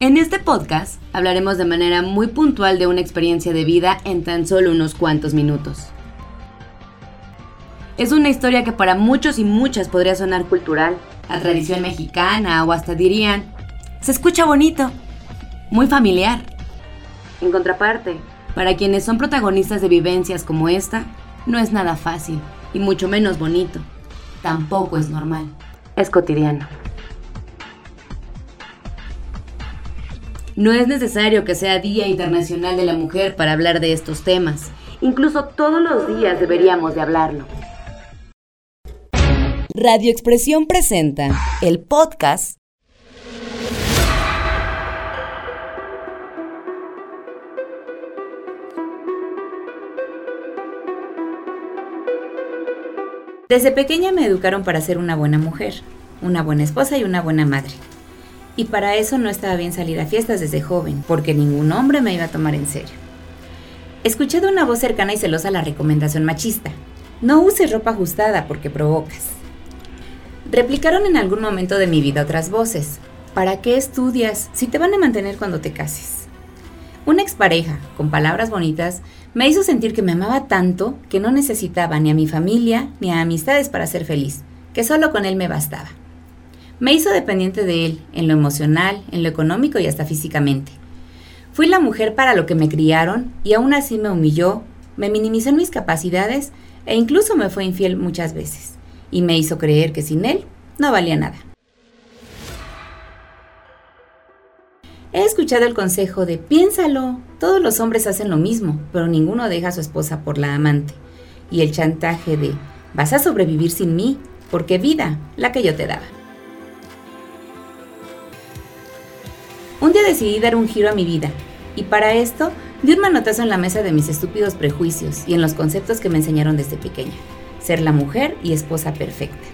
En este podcast hablaremos de manera muy puntual de una experiencia de vida en tan solo unos cuantos minutos. Es una historia que para muchos y muchas podría sonar cultural, a tradición mexicana o hasta dirían, se escucha bonito, muy familiar. En contraparte, para quienes son protagonistas de vivencias como esta, no es nada fácil y mucho menos bonito. Tampoco es normal. Es cotidiano. No es necesario que sea Día Internacional de la Mujer para hablar de estos temas. Incluso todos los días deberíamos de hablarlo. Radio Expresión presenta el podcast Desde pequeña me educaron para ser una buena mujer, una buena esposa y una buena madre. Y para eso no estaba bien salir a fiestas desde joven, porque ningún hombre me iba a tomar en serio. Escuché de una voz cercana y celosa la recomendación machista. No uses ropa ajustada porque provocas. Replicaron en algún momento de mi vida otras voces. ¿Para qué estudias si te van a mantener cuando te cases? Una expareja, con palabras bonitas, me hizo sentir que me amaba tanto que no necesitaba ni a mi familia ni a amistades para ser feliz, que solo con él me bastaba. Me hizo dependiente de él, en lo emocional, en lo económico y hasta físicamente. Fui la mujer para lo que me criaron y aún así me humilló, me minimizó en mis capacidades e incluso me fue infiel muchas veces, y me hizo creer que sin él no valía nada. He escuchado el consejo de piénsalo, todos los hombres hacen lo mismo, pero ninguno deja a su esposa por la amante. Y el chantaje de vas a sobrevivir sin mí, porque vida, la que yo te daba. Un día decidí dar un giro a mi vida, y para esto di un manotazo en la mesa de mis estúpidos prejuicios y en los conceptos que me enseñaron desde pequeña. Ser la mujer y esposa perfecta.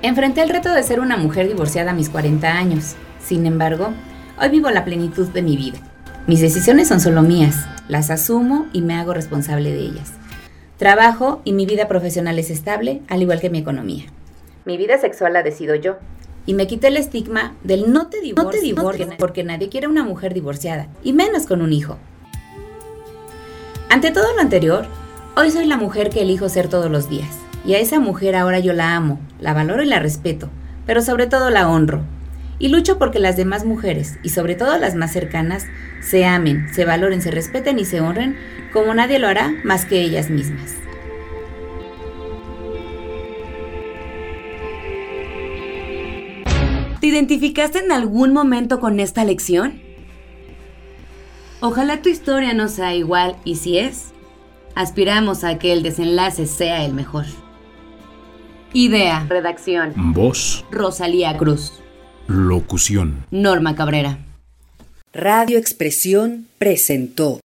Enfrenté el reto de ser una mujer divorciada a mis 40 años. Sin embargo, Hoy vivo la plenitud de mi vida. Mis decisiones son solo mías, las asumo y me hago responsable de ellas. Trabajo y mi vida profesional es estable, al igual que mi economía. Mi vida sexual la decido yo. Y me quité el estigma del no te divorcies, porque nadie quiere una mujer divorciada, y menos con un hijo. Ante todo lo anterior, hoy soy la mujer que elijo ser todos los días. Y a esa mujer ahora yo la amo, la valoro y la respeto, pero sobre todo la honro, y lucho porque las demás mujeres, y sobre todo las más cercanas, se amen, se valoren, se respeten y se honren como nadie lo hará más que ellas mismas. ¿Te identificaste en algún momento con esta lección? Ojalá tu historia no sea igual y si es, aspiramos a que el desenlace sea el mejor. Idea, redacción, voz, Rosalía Cruz. Locución. Norma Cabrera. Radio Expresión presentó